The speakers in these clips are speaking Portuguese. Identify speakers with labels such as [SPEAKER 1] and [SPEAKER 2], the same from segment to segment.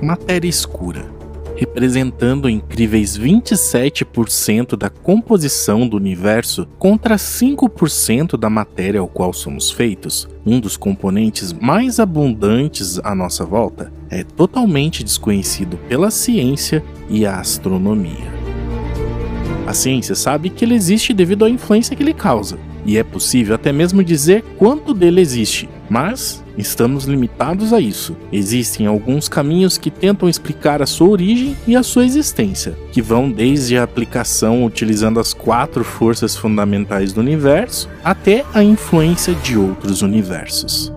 [SPEAKER 1] matéria escura representando incríveis 27% da composição do universo contra 5% da matéria ao qual somos feitos, um dos componentes mais abundantes à nossa volta, é totalmente desconhecido pela ciência e a astronomia. A ciência sabe que ele existe devido à influência que ele causa, e é possível até mesmo dizer quanto dele existe, mas estamos limitados a isso. Existem alguns caminhos que tentam explicar a sua origem e a sua existência, que vão desde a aplicação utilizando as quatro forças fundamentais do universo até a influência de outros universos.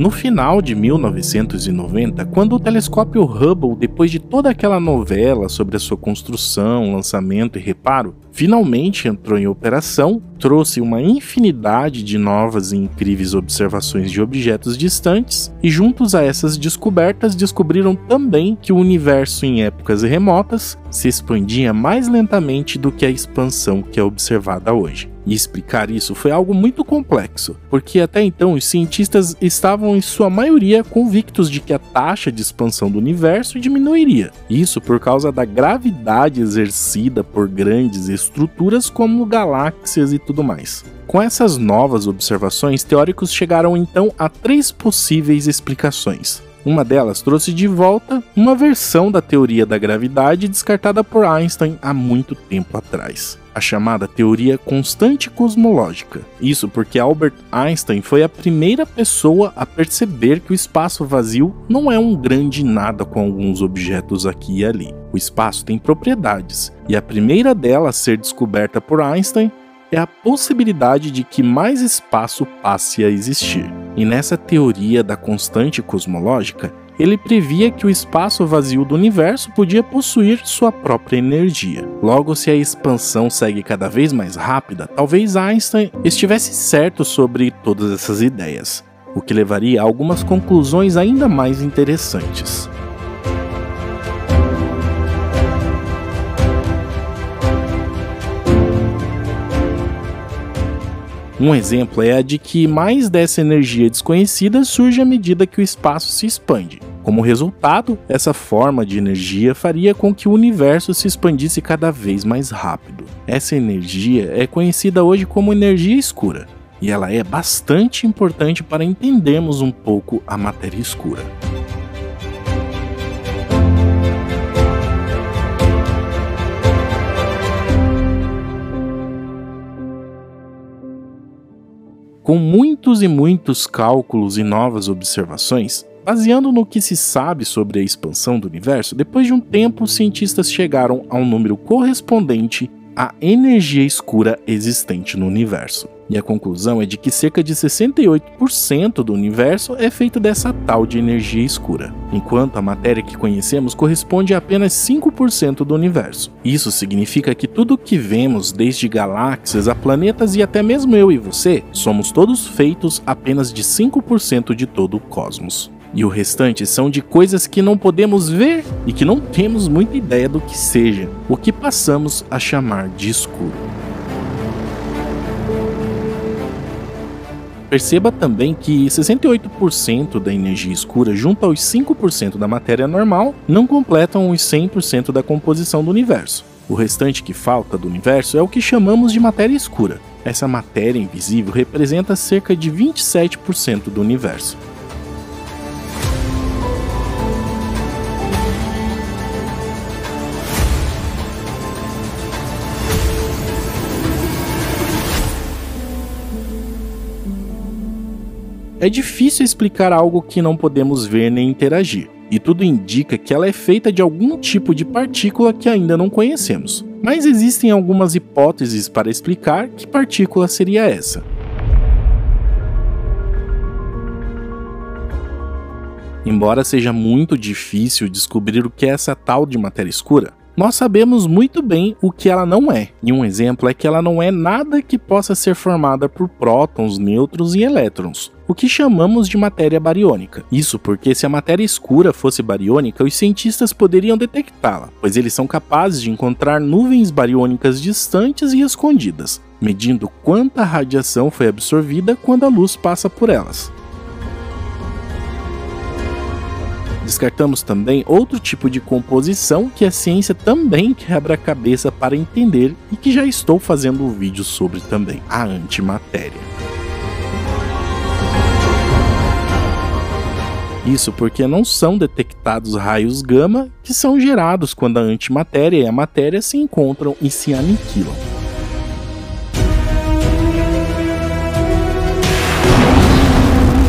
[SPEAKER 1] No final de 1990, quando o telescópio Hubble, depois de toda aquela novela sobre a sua construção, lançamento e reparo, finalmente entrou em operação, trouxe uma infinidade de novas e incríveis observações de objetos distantes, e juntos a essas descobertas descobriram também que o universo em épocas remotas se expandia mais lentamente do que a expansão que é observada hoje. E explicar isso foi algo muito complexo, porque até então os cientistas estavam em sua maioria convictos de que a taxa de expansão do universo diminuiria. Isso por causa da gravidade exercida por grandes estruturas como galáxias e tudo mais. Com essas novas observações, teóricos chegaram então a três possíveis explicações. Uma delas trouxe de volta uma versão da teoria da gravidade descartada por Einstein há muito tempo atrás a chamada teoria constante cosmológica. Isso porque Albert Einstein foi a primeira pessoa a perceber que o espaço vazio não é um grande nada com alguns objetos aqui e ali. O espaço tem propriedades, e a primeira delas a ser descoberta por Einstein é a possibilidade de que mais espaço passe a existir. E nessa teoria da constante cosmológica, ele previa que o espaço vazio do universo podia possuir sua própria energia. Logo, se a expansão segue cada vez mais rápida, talvez Einstein estivesse certo sobre todas essas ideias, o que levaria a algumas conclusões ainda mais interessantes. Um exemplo é a de que mais dessa energia desconhecida surge à medida que o espaço se expande. Como resultado, essa forma de energia faria com que o universo se expandisse cada vez mais rápido. Essa energia é conhecida hoje como energia escura, e ela é bastante importante para entendermos um pouco a matéria escura. Com muitos e muitos cálculos e novas observações, Baseando no que se sabe sobre a expansão do universo, depois de um tempo, os cientistas chegaram a um número correspondente à energia escura existente no universo. E a conclusão é de que cerca de 68% do universo é feito dessa tal de energia escura, enquanto a matéria que conhecemos corresponde a apenas 5% do universo. Isso significa que tudo o que vemos, desde galáxias a planetas e até mesmo eu e você, somos todos feitos apenas de 5% de todo o cosmos e o restante são de coisas que não podemos ver e que não temos muita ideia do que seja, o que passamos a chamar de escuro. Perceba também que 68% da energia escura, junto aos 5% da matéria normal, não completam os 100% da composição do universo. O restante que falta do universo é o que chamamos de matéria escura. Essa matéria invisível representa cerca de 27% do universo. É difícil explicar algo que não podemos ver nem interagir, e tudo indica que ela é feita de algum tipo de partícula que ainda não conhecemos. Mas existem algumas hipóteses para explicar que partícula seria essa. Embora seja muito difícil descobrir o que é essa tal de matéria escura, nós sabemos muito bem o que ela não é. E um exemplo é que ela não é nada que possa ser formada por prótons, nêutrons e elétrons, o que chamamos de matéria bariônica. Isso porque se a matéria escura fosse bariônica, os cientistas poderiam detectá-la, pois eles são capazes de encontrar nuvens bariônicas distantes e escondidas, medindo quanta radiação foi absorvida quando a luz passa por elas. Descartamos também outro tipo de composição que a ciência também quebra a cabeça para entender e que já estou fazendo um vídeo sobre também, a antimatéria. Isso porque não são detectados raios gama que são gerados quando a antimatéria e a matéria se encontram e se aniquilam.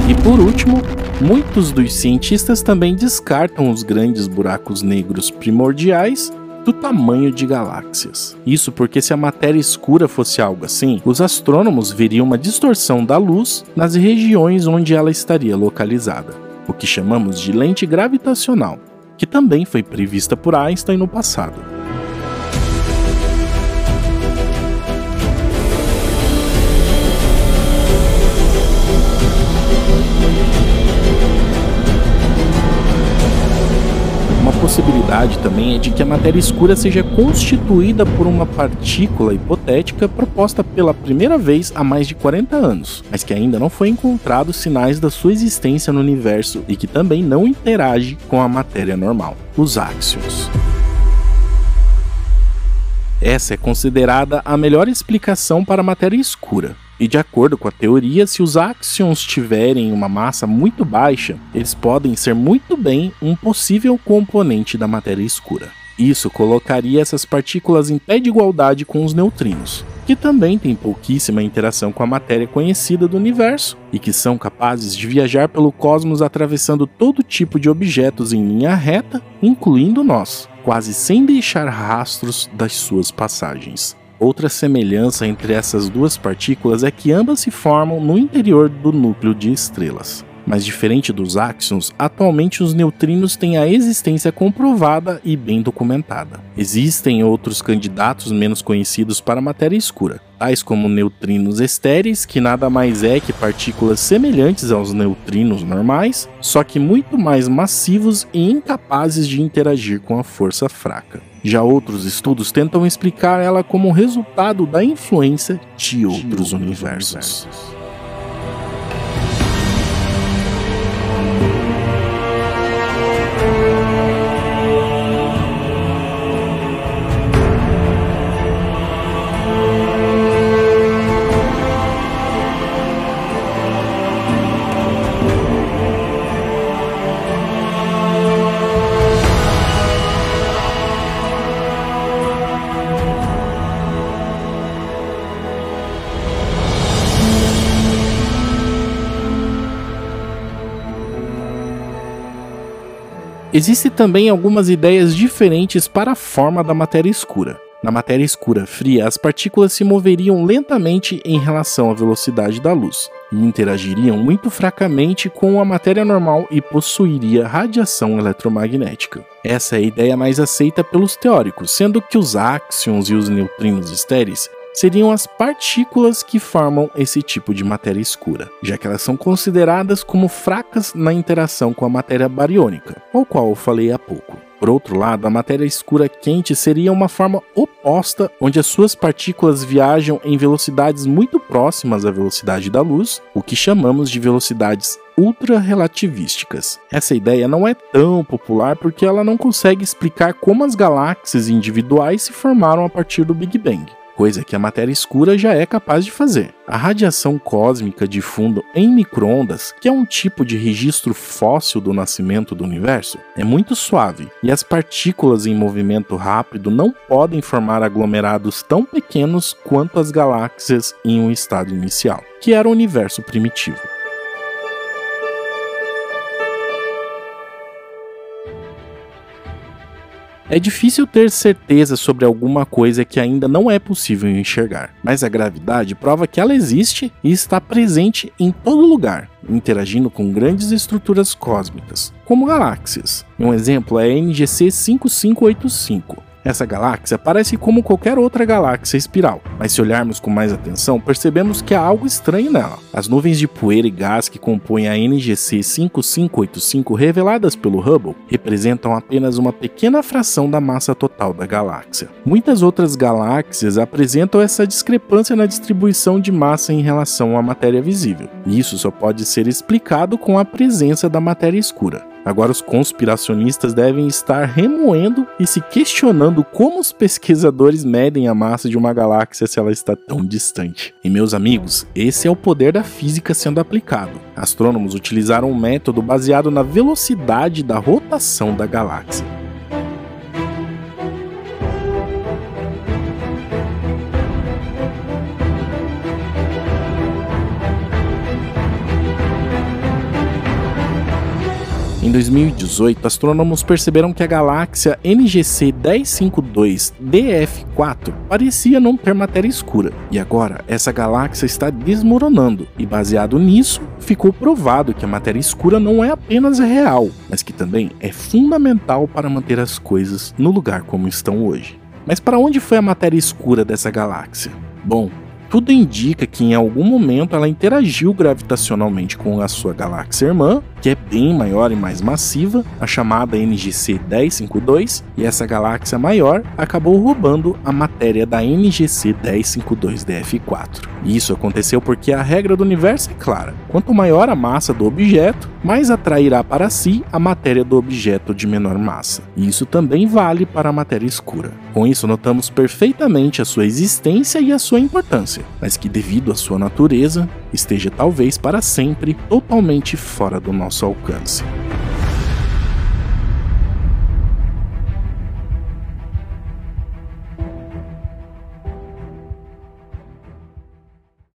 [SPEAKER 1] E por último, muitos dos cientistas também descartam os grandes buracos negros primordiais do tamanho de galáxias. Isso porque se a matéria escura fosse algo assim, os astrônomos veriam uma distorção da luz nas regiões onde ela estaria localizada o que chamamos de lente gravitacional, que também foi prevista por Einstein no passado. Possibilidade também é de que a matéria escura seja constituída por uma partícula hipotética proposta pela primeira vez há mais de 40 anos, mas que ainda não foi encontrado sinais da sua existência no universo e que também não interage com a matéria normal, os áxions. Essa é considerada a melhor explicação para a matéria escura, e de acordo com a teoria, se os áxions tiverem uma massa muito baixa, eles podem ser muito bem um possível componente da matéria escura. Isso colocaria essas partículas em pé de igualdade com os neutrinos, que também têm pouquíssima interação com a matéria conhecida do universo e que são capazes de viajar pelo cosmos atravessando todo tipo de objetos em linha reta, incluindo nós, quase sem deixar rastros das suas passagens. Outra semelhança entre essas duas partículas é que ambas se formam no interior do núcleo de estrelas. Mas diferente dos áxions, atualmente os neutrinos têm a existência comprovada e bem documentada. Existem outros candidatos menos conhecidos para a matéria escura, tais como neutrinos estéreis, que nada mais é que partículas semelhantes aos neutrinos normais, só que muito mais massivos e incapazes de interagir com a força fraca. Já outros estudos tentam explicar ela como resultado da influência de outros universos. Existem também algumas ideias diferentes para a forma da matéria escura. Na matéria escura fria, as partículas se moveriam lentamente em relação à velocidade da luz e interagiriam muito fracamente com a matéria normal e possuiria radiação eletromagnética. Essa é a ideia mais aceita pelos teóricos, sendo que os áxions e os neutrinos estéreis seriam as partículas que formam esse tipo de matéria escura, já que elas são consideradas como fracas na interação com a matéria bariônica, ao qual eu falei há pouco. Por outro lado, a matéria escura quente seria uma forma oposta, onde as suas partículas viajam em velocidades muito próximas à velocidade da luz, o que chamamos de velocidades ultra-relativísticas. Essa ideia não é tão popular porque ela não consegue explicar como as galáxias individuais se formaram a partir do Big Bang coisa que a matéria escura já é capaz de fazer. A radiação cósmica de fundo em microondas, que é um tipo de registro fóssil do nascimento do universo, é muito suave e as partículas em movimento rápido não podem formar aglomerados tão pequenos quanto as galáxias em um estado inicial, que era o universo primitivo. É difícil ter certeza sobre alguma coisa que ainda não é possível enxergar, mas a gravidade prova que ela existe e está presente em todo lugar, interagindo com grandes estruturas cósmicas, como galáxias. Um exemplo é a NGC 5585, essa galáxia parece como qualquer outra galáxia espiral, mas se olharmos com mais atenção, percebemos que há algo estranho nela. As nuvens de poeira e gás que compõem a NGC 5585 reveladas pelo Hubble representam apenas uma pequena fração da massa total da galáxia. Muitas outras galáxias apresentam essa discrepância na distribuição de massa em relação à matéria visível, e isso só pode ser explicado com a presença da matéria escura. Agora os conspiracionistas devem estar remoendo e se questionando como os pesquisadores medem a massa de uma galáxia se ela está tão distante. E meus amigos, esse é o poder da física sendo aplicado. Astrônomos utilizaram um método baseado na velocidade da rotação da galáxia. Em 2018, astrônomos perceberam que a galáxia NGC 1052 DF4 parecia não ter matéria escura, e agora essa galáxia está desmoronando, e baseado nisso, ficou provado que a matéria escura não é apenas real, mas que também é fundamental para manter as coisas no lugar como estão hoje. Mas para onde foi a matéria escura dessa galáxia? Bom, tudo indica que em algum momento ela interagiu gravitacionalmente com a sua galáxia irmã, que é bem maior e mais massiva, a chamada NGC 1052, e essa galáxia maior acabou roubando a matéria da NGC 1052 DF4. E isso aconteceu porque a regra do universo é clara: quanto maior a massa do objeto, mais atrairá para si a matéria do objeto de menor massa. E isso também vale para a matéria escura. Com isso, notamos perfeitamente a sua existência e a sua importância, mas que, devido à sua natureza, esteja talvez para sempre totalmente fora do nosso alcance.